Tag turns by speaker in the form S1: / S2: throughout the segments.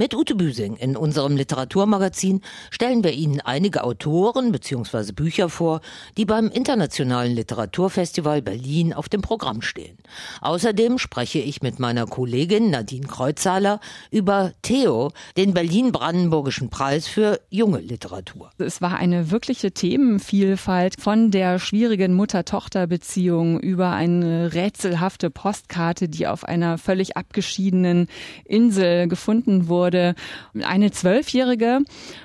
S1: Mit Ute Büsing in unserem Literaturmagazin stellen wir Ihnen einige Autoren bzw. Bücher vor, die beim Internationalen Literaturfestival Berlin auf dem Programm stehen. Außerdem spreche ich mit meiner Kollegin Nadine Kreuzhaler über Theo, den Berlin-Brandenburgischen Preis für junge Literatur.
S2: Es war eine wirkliche Themenvielfalt von der schwierigen Mutter-Tochter-Beziehung über eine rätselhafte Postkarte, die auf einer völlig abgeschiedenen Insel gefunden wurde wurde. Eine Zwölfjährige.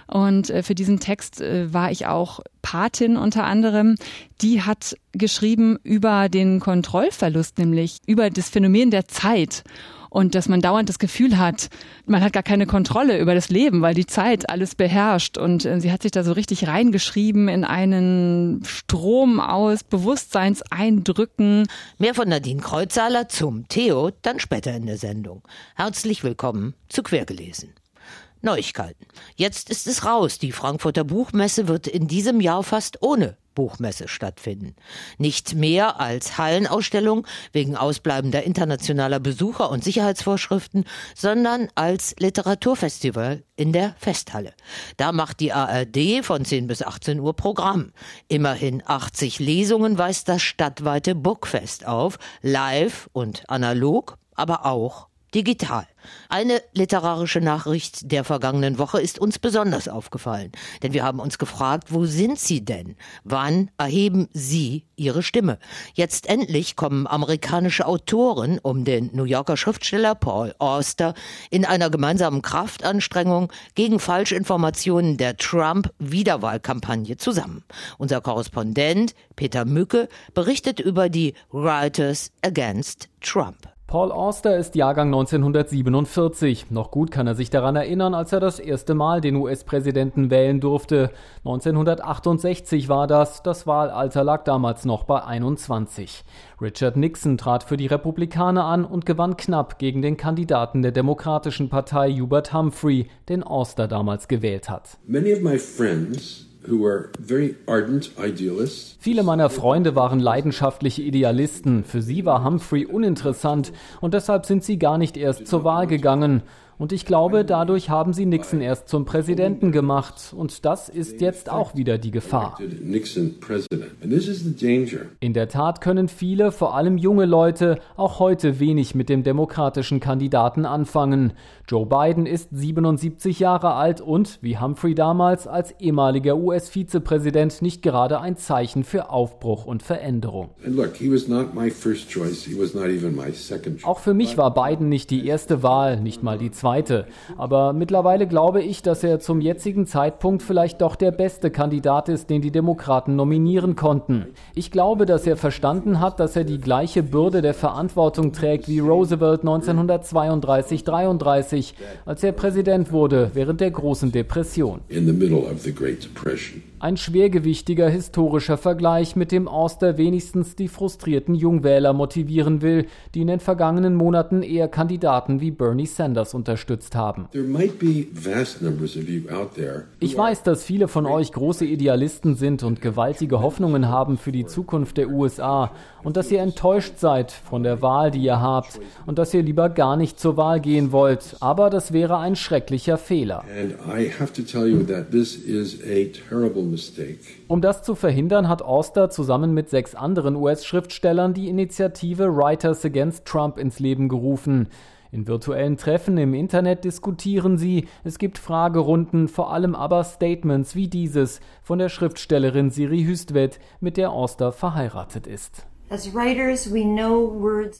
S2: Und äh, für diesen Text äh, war ich auch Patin unter anderem. Die hat geschrieben über den Kontrollverlust, nämlich über das Phänomen der Zeit und dass man dauernd das Gefühl hat, man hat gar keine Kontrolle über das Leben, weil die Zeit alles beherrscht. Und äh, sie hat sich da so richtig reingeschrieben in einen Strom aus Bewusstseinseindrücken.
S1: Mehr von Nadine Kreuzhaler zum Theo dann später in der Sendung. Herzlich willkommen zu Quergelesen. Neuigkeiten. Jetzt ist es raus. Die Frankfurter Buchmesse wird in diesem Jahr fast ohne Buchmesse stattfinden. Nicht mehr als Hallenausstellung wegen ausbleibender internationaler Besucher und Sicherheitsvorschriften, sondern als Literaturfestival in der Festhalle. Da macht die ARD von 10 bis 18 Uhr Programm. Immerhin 80 Lesungen weist das stadtweite Bookfest auf, live und analog, aber auch digital. Eine literarische Nachricht der vergangenen Woche ist uns besonders aufgefallen, denn wir haben uns gefragt, wo sind Sie denn? Wann erheben Sie Ihre Stimme? Jetzt endlich kommen amerikanische Autoren um den New Yorker Schriftsteller Paul Auster in einer gemeinsamen Kraftanstrengung gegen Falschinformationen der Trump-Wiederwahlkampagne zusammen. Unser Korrespondent Peter Mücke berichtet über die Writers Against Trump.
S3: Paul Auster ist Jahrgang 1947. Noch gut kann er sich daran erinnern, als er das erste Mal den US-Präsidenten wählen durfte. 1968 war das. Das Wahlalter lag damals noch bei 21. Richard Nixon trat für die Republikaner an und gewann knapp gegen den Kandidaten der Demokratischen Partei Hubert Humphrey, den Auster damals gewählt hat. Many of my friends Viele meiner Freunde waren leidenschaftliche Idealisten. Für sie war Humphrey uninteressant und deshalb sind sie gar nicht erst zur Wahl gegangen. Und ich glaube, dadurch haben sie Nixon erst zum Präsidenten gemacht. Und das ist jetzt auch wieder die Gefahr. In der Tat können viele, vor allem junge Leute, auch heute wenig mit dem demokratischen Kandidaten anfangen. Joe Biden ist 77 Jahre alt und, wie Humphrey damals, als ehemaliger US-Vizepräsident nicht gerade ein Zeichen für Aufbruch und Veränderung. Auch für mich war Biden nicht die erste Wahl, nicht mal die zweite zweite. Aber mittlerweile glaube ich, dass er zum jetzigen Zeitpunkt vielleicht doch der beste Kandidat ist, den die Demokraten nominieren konnten. Ich glaube, dass er verstanden hat, dass er die gleiche Bürde der Verantwortung trägt wie Roosevelt 1932-33, als er Präsident wurde während der großen Depression. Ein schwergewichtiger historischer Vergleich, mit dem Auster wenigstens die frustrierten Jungwähler motivieren will, die in den vergangenen Monaten eher Kandidaten wie Bernie Sanders unterstützt haben. Ich weiß, dass viele von euch große Idealisten sind und gewaltige Hoffnungen haben für die Zukunft der USA und dass ihr enttäuscht seid von der Wahl, die ihr habt und dass ihr lieber gar nicht zur Wahl gehen wollt. Aber das wäre ein schrecklicher Fehler. And I have to tell you that this is a terrible um das zu verhindern, hat Auster zusammen mit sechs anderen US-Schriftstellern die Initiative Writers Against Trump ins Leben gerufen. In virtuellen Treffen im Internet diskutieren sie, es gibt Fragerunden, vor allem aber Statements wie dieses von der Schriftstellerin Siri Hüstvedt, mit der Auster verheiratet ist.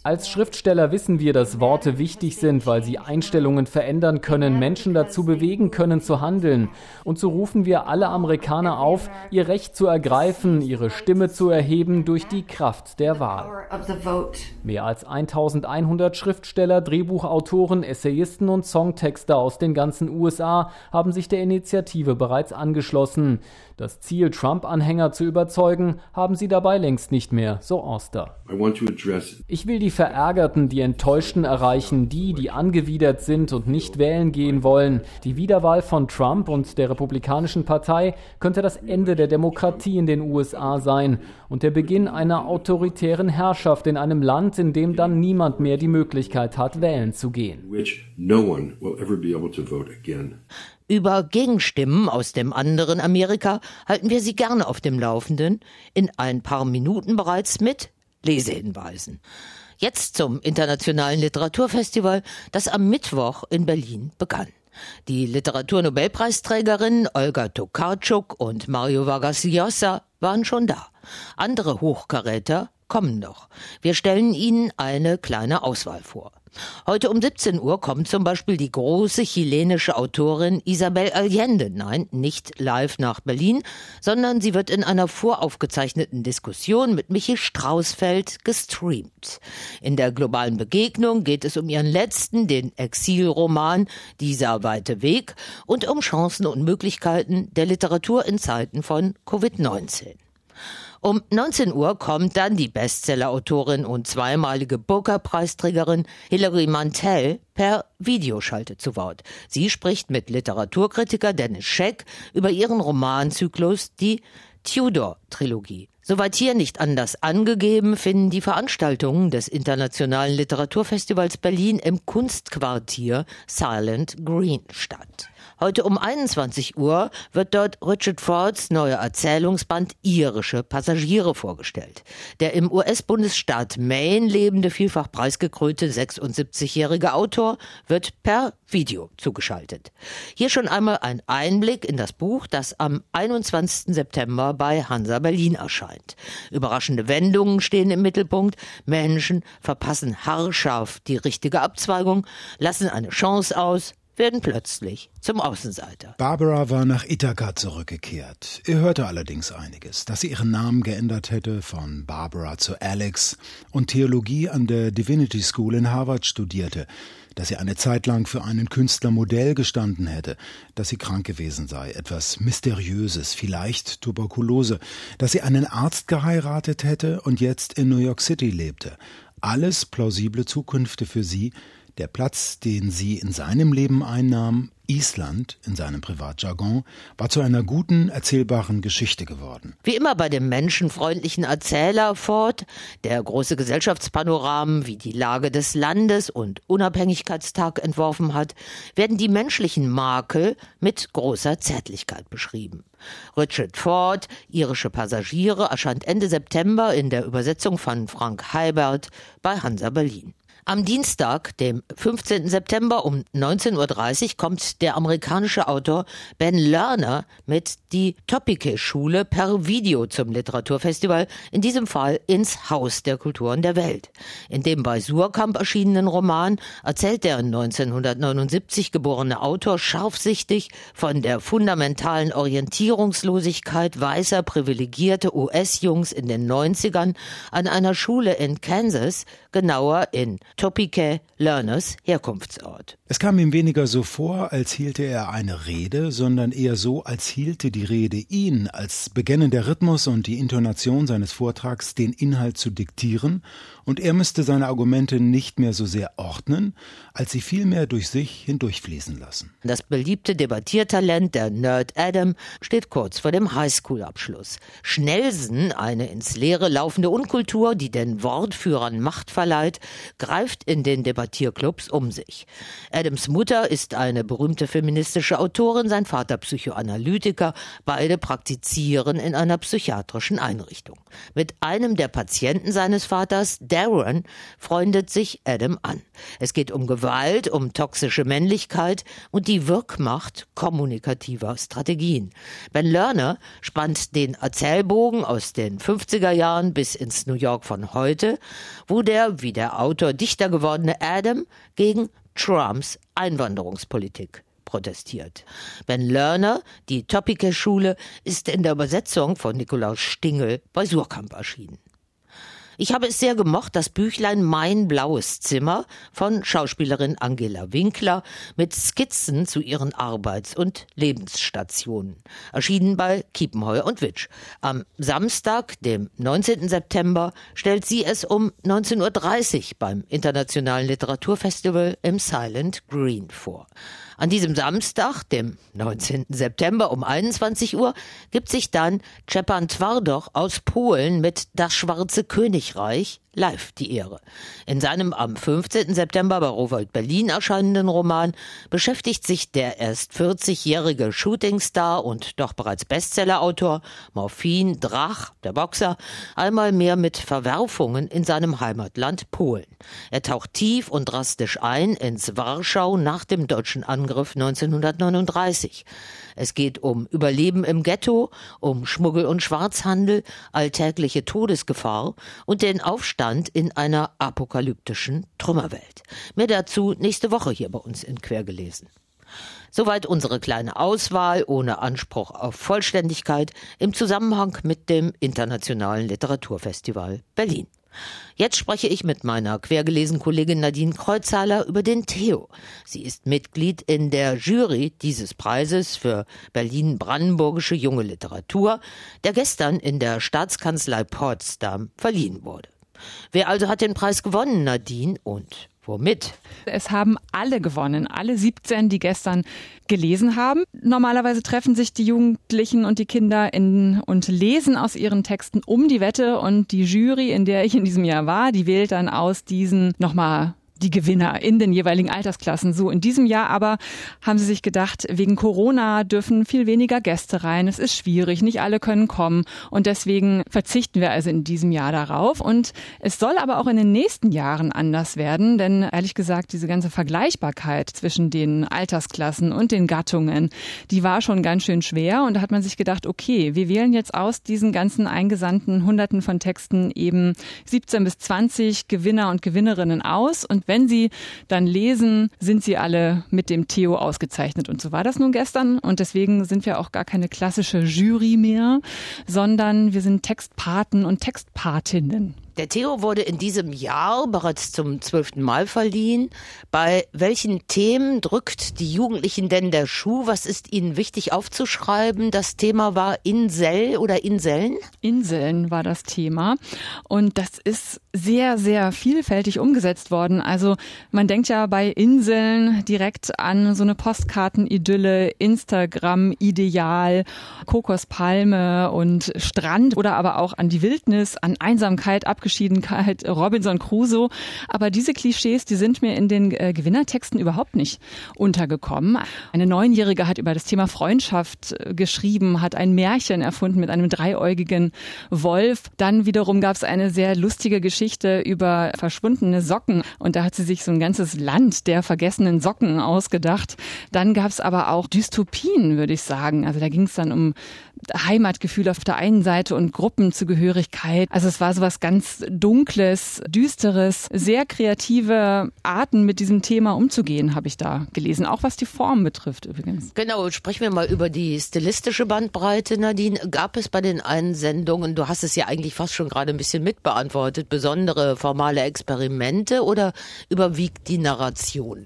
S3: Als Schriftsteller wissen wir, dass Worte wichtig sind, weil sie Einstellungen verändern können, Menschen dazu bewegen können zu handeln. Und so rufen wir alle Amerikaner auf, ihr Recht zu ergreifen, ihre Stimme zu erheben durch die Kraft der Wahl. Mehr als 1100 Schriftsteller, Drehbuchautoren, Essayisten und Songtexter aus den ganzen USA haben sich der Initiative bereits angeschlossen. Das Ziel, Trump-Anhänger zu überzeugen, haben sie dabei längst nicht mehr, so Forster. Ich will die Verärgerten, die Enttäuschten erreichen, die, die angewidert sind und nicht wählen gehen wollen. Die Wiederwahl von Trump und der Republikanischen Partei könnte das Ende der Demokratie in den USA sein und der Beginn einer autoritären Herrschaft in einem Land, in dem dann niemand mehr die Möglichkeit hat, wählen zu gehen.
S1: Über Gegenstimmen aus dem anderen Amerika halten wir Sie gerne auf dem Laufenden, in ein paar Minuten bereits mit Lesehinweisen. Jetzt zum Internationalen Literaturfestival, das am Mittwoch in Berlin begann. Die Literaturnobelpreisträgerinnen Olga Tokarczuk und Mario Vargas Llosa waren schon da. Andere Hochkaräter kommen noch. Wir stellen Ihnen eine kleine Auswahl vor. Heute um 17 Uhr kommt zum Beispiel die große chilenische Autorin Isabel Allende, nein, nicht live nach Berlin, sondern sie wird in einer voraufgezeichneten Diskussion mit Michi Straußfeld gestreamt. In der globalen Begegnung geht es um ihren letzten, den Exilroman Dieser weite Weg und um Chancen und Möglichkeiten der Literatur in Zeiten von Covid-19. Um 19 Uhr kommt dann die Bestsellerautorin und zweimalige Booker-Preisträgerin Hilary Mantel per Videoschalte zu Wort. Sie spricht mit Literaturkritiker Dennis Scheck über ihren Romanzyklus Die Tudor-Trilogie. Soweit hier nicht anders angegeben, finden die Veranstaltungen des Internationalen Literaturfestivals Berlin im Kunstquartier Silent Green statt. Heute um 21 Uhr wird dort Richard Fords neuer Erzählungsband Irische Passagiere vorgestellt. Der im US-Bundesstaat Maine lebende, vielfach preisgekrönte 76-jährige Autor wird per Video zugeschaltet. Hier schon einmal ein Einblick in das Buch, das am 21. September bei Hansa Berlin erscheint. Überraschende Wendungen stehen im Mittelpunkt. Menschen verpassen haarscharf die richtige Abzweigung, lassen eine Chance aus, werden plötzlich zum Außenseiter.
S4: Barbara war nach Ithaka zurückgekehrt. Er hörte allerdings einiges, dass sie ihren Namen geändert hätte von Barbara zu Alex und Theologie an der Divinity School in Harvard studierte, dass sie eine Zeit lang für einen Künstler Modell gestanden hätte, dass sie krank gewesen sei, etwas Mysteriöses, vielleicht Tuberkulose, dass sie einen Arzt geheiratet hätte und jetzt in New York City lebte. Alles plausible Zukünfte für sie, der Platz, den sie in seinem Leben einnahm, Island in seinem Privatjargon, war zu einer guten, erzählbaren Geschichte geworden.
S1: Wie immer bei dem menschenfreundlichen Erzähler Ford, der große Gesellschaftspanoramen wie die Lage des Landes und Unabhängigkeitstag entworfen hat, werden die menschlichen Makel mit großer Zärtlichkeit beschrieben. Richard Ford, irische Passagiere, erscheint Ende September in der Übersetzung von Frank Heibert bei Hansa Berlin. Am Dienstag, dem 15. September um 19.30 Uhr kommt der amerikanische Autor Ben Lerner mit Die Topike-Schule per Video zum Literaturfestival, in diesem Fall ins Haus der Kulturen der Welt. In dem bei Surkamp erschienenen Roman erzählt der 1979 geborene Autor scharfsichtig von der fundamentalen Orientierungslosigkeit weißer privilegierte US-Jungs in den 90ern an einer Schule in Kansas, genauer in Topike Learners Herkunftsort.
S4: Es kam ihm weniger so vor, als hielte er eine Rede, sondern eher so, als hielte die Rede ihn, als begänne der Rhythmus und die Intonation seines Vortrags den Inhalt zu diktieren, und er müsste seine Argumente nicht mehr so sehr ordnen, als sie vielmehr durch sich hindurchfließen lassen.
S1: Das beliebte Debattiertalent der Nerd Adam steht kurz vor dem Highschool-Abschluss. Schnellsen, eine ins Leere laufende Unkultur, die den Wortführern Macht verleiht, greift in den Debattierclubs um sich. Adams Mutter ist eine berühmte feministische Autorin, sein Vater Psychoanalytiker, beide praktizieren in einer psychiatrischen Einrichtung. Mit einem der Patienten seines Vaters, Darren, freundet sich Adam an. Es geht um Gewalt, um toxische Männlichkeit und die Wirkmacht kommunikativer Strategien. Ben Lerner spannt den Erzählbogen aus den 50er Jahren bis ins New York von heute, wo der, wie der Autor Dichter gewordene Adam gegen Trumps Einwanderungspolitik protestiert. Ben Lerner, die Topike-Schule, ist in der Übersetzung von Nikolaus Stingel bei Surkamp erschienen. Ich habe es sehr gemocht, das Büchlein Mein blaues Zimmer von Schauspielerin Angela Winkler mit Skizzen zu ihren Arbeits- und Lebensstationen. Erschienen bei Kiepenheuer und Witsch. Am Samstag, dem 19. September, stellt sie es um 19.30 Uhr beim Internationalen Literaturfestival im Silent Green vor. An diesem Samstag, dem 19. September um 21 Uhr, gibt sich dann Czepan Twardoch aus Polen mit Das Schwarze Königreich live die Ehre. In seinem am 15. September bei Rowold Berlin erscheinenden Roman beschäftigt sich der erst 40-jährige Shootingstar und doch bereits Bestsellerautor Morphin Drach, der Boxer, einmal mehr mit Verwerfungen in seinem Heimatland Polen. Er taucht tief und drastisch ein ins Warschau nach dem deutschen Angriff 1939. Es geht um Überleben im Ghetto, um Schmuggel und Schwarzhandel, alltägliche Todesgefahr und den Aufstand in einer apokalyptischen Trümmerwelt. Mehr dazu nächste Woche hier bei uns in Quergelesen. Soweit unsere kleine Auswahl ohne Anspruch auf Vollständigkeit im Zusammenhang mit dem Internationalen Literaturfestival Berlin. Jetzt spreche ich mit meiner quergelesen Kollegin Nadine Kreuzhaler über den Theo. Sie ist Mitglied in der Jury dieses Preises für Berlin-Brandenburgische junge Literatur, der gestern in der Staatskanzlei Potsdam verliehen wurde. Wer also hat den Preis gewonnen, Nadine, und Womit?
S2: Es haben alle gewonnen, alle 17, die gestern gelesen haben. Normalerweise treffen sich die Jugendlichen und die Kinder in, und lesen aus ihren Texten um die Wette und die Jury, in der ich in diesem Jahr war, die wählt dann aus diesen nochmal die Gewinner in den jeweiligen Altersklassen. So in diesem Jahr aber haben sie sich gedacht, wegen Corona dürfen viel weniger Gäste rein. Es ist schwierig, nicht alle können kommen und deswegen verzichten wir also in diesem Jahr darauf. Und es soll aber auch in den nächsten Jahren anders werden, denn ehrlich gesagt, diese ganze Vergleichbarkeit zwischen den Altersklassen und den Gattungen, die war schon ganz schön schwer. Und da hat man sich gedacht, okay, wir wählen jetzt aus diesen ganzen eingesandten Hunderten von Texten eben 17 bis 20 Gewinner und Gewinnerinnen aus und wenn Sie dann lesen, sind Sie alle mit dem Theo ausgezeichnet. Und so war das nun gestern. Und deswegen sind wir auch gar keine klassische Jury mehr, sondern wir sind Textpaten und Textpatinnen.
S1: Der Theo wurde in diesem Jahr bereits zum zwölften Mal verliehen. Bei welchen Themen drückt die Jugendlichen denn der Schuh? Was ist ihnen wichtig aufzuschreiben? Das Thema war Insel oder Inseln?
S2: Inseln war das Thema. Und das ist sehr, sehr vielfältig umgesetzt worden. Also man denkt ja bei Inseln direkt an so eine Postkartenidylle, Instagram-Ideal, Kokospalme und Strand oder aber auch an die Wildnis, an Einsamkeit, Abgeschiedenheit, Robinson Crusoe. Aber diese Klischees, die sind mir in den äh, Gewinnertexten überhaupt nicht untergekommen. Eine Neunjährige hat über das Thema Freundschaft äh, geschrieben, hat ein Märchen erfunden mit einem dreiäugigen Wolf. Dann wiederum gab es eine sehr lustige Geschichte über verschwundene Socken. Und da hat sie sich so ein ganzes Land der vergessenen Socken ausgedacht. Dann gab es aber auch Dystopien, würde ich sagen. Also da ging es dann um Heimatgefühl auf der einen Seite und Gruppenzugehörigkeit. Also es war so was ganz Dunkles, Düsteres, sehr kreative Arten mit diesem Thema umzugehen, habe ich da gelesen. Auch was die Form betrifft übrigens.
S1: Genau, sprechen wir mal über die stilistische Bandbreite, Nadine. Gab es bei den Einsendungen, du hast es ja eigentlich fast schon gerade ein bisschen mitbeantwortet, besondere formale Experimente oder überwiegt die Narration?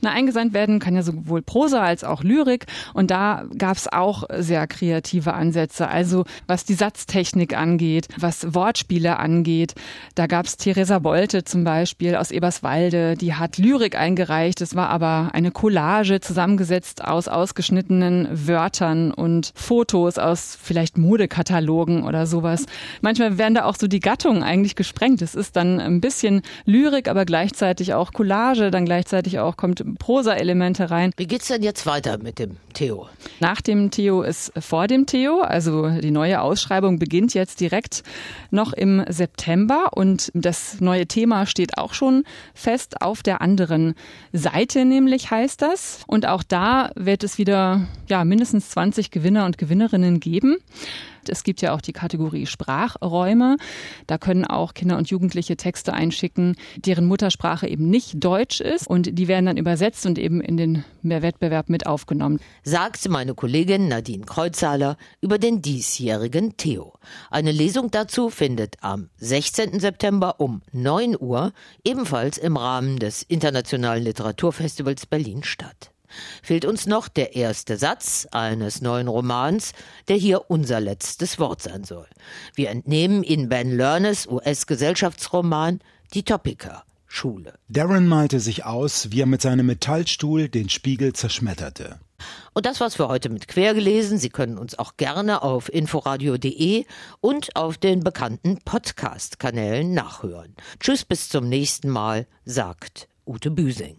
S2: Na, eingesandt werden kann ja sowohl Prosa als auch Lyrik und da gab es auch sehr kreative Ansätze. Also was die Satztechnik angeht, was Wortspiele angeht. Da gab es Theresa Bolte zum Beispiel aus Eberswalde, die hat Lyrik eingereicht. Es war aber eine Collage zusammengesetzt aus ausgeschnittenen Wörtern und Fotos aus vielleicht Modekatalogen oder sowas. Manchmal werden da auch so die Gattungen eigentlich gesprengt. Es ist dann ein bisschen Lyrik, aber gleichzeitig auch Collage, dann gleichzeitig auch kommt Prosa-Elemente rein.
S1: Wie geht's denn jetzt weiter mit dem Theo?
S2: Nach dem Theo ist vor dem Theo, also die neue Ausschreibung beginnt jetzt direkt noch im September und das neue Thema steht auch schon fest auf der anderen Seite, nämlich heißt das. Und auch da wird es wieder ja mindestens 20 Gewinner und Gewinnerinnen geben. Gibt. Es gibt ja auch die Kategorie Sprachräume. Da können auch Kinder und Jugendliche Texte einschicken, deren Muttersprache eben nicht Deutsch ist und die werden dann übersetzt und eben in den Wettbewerb mit aufgenommen.
S1: Sagt meine Kollegin Nadine Kreuzhaler über den diesjährigen Theo. Eine Lesung dazu findet am 16. September um 9 Uhr ebenfalls im Rahmen des Internationalen Literaturfestivals Berlin statt. Fehlt uns noch der erste Satz eines neuen Romans, der hier unser letztes Wort sein soll. Wir entnehmen in Ben Lernes US-Gesellschaftsroman Die Topiker. Schule.
S4: Darren malte sich aus, wie er mit seinem Metallstuhl den Spiegel zerschmetterte.
S1: Und das war's für heute mit Quergelesen. Sie können uns auch gerne auf inforadio.de und auf den bekannten Podcast-Kanälen nachhören. Tschüss, bis zum nächsten Mal, sagt Ute Büsing.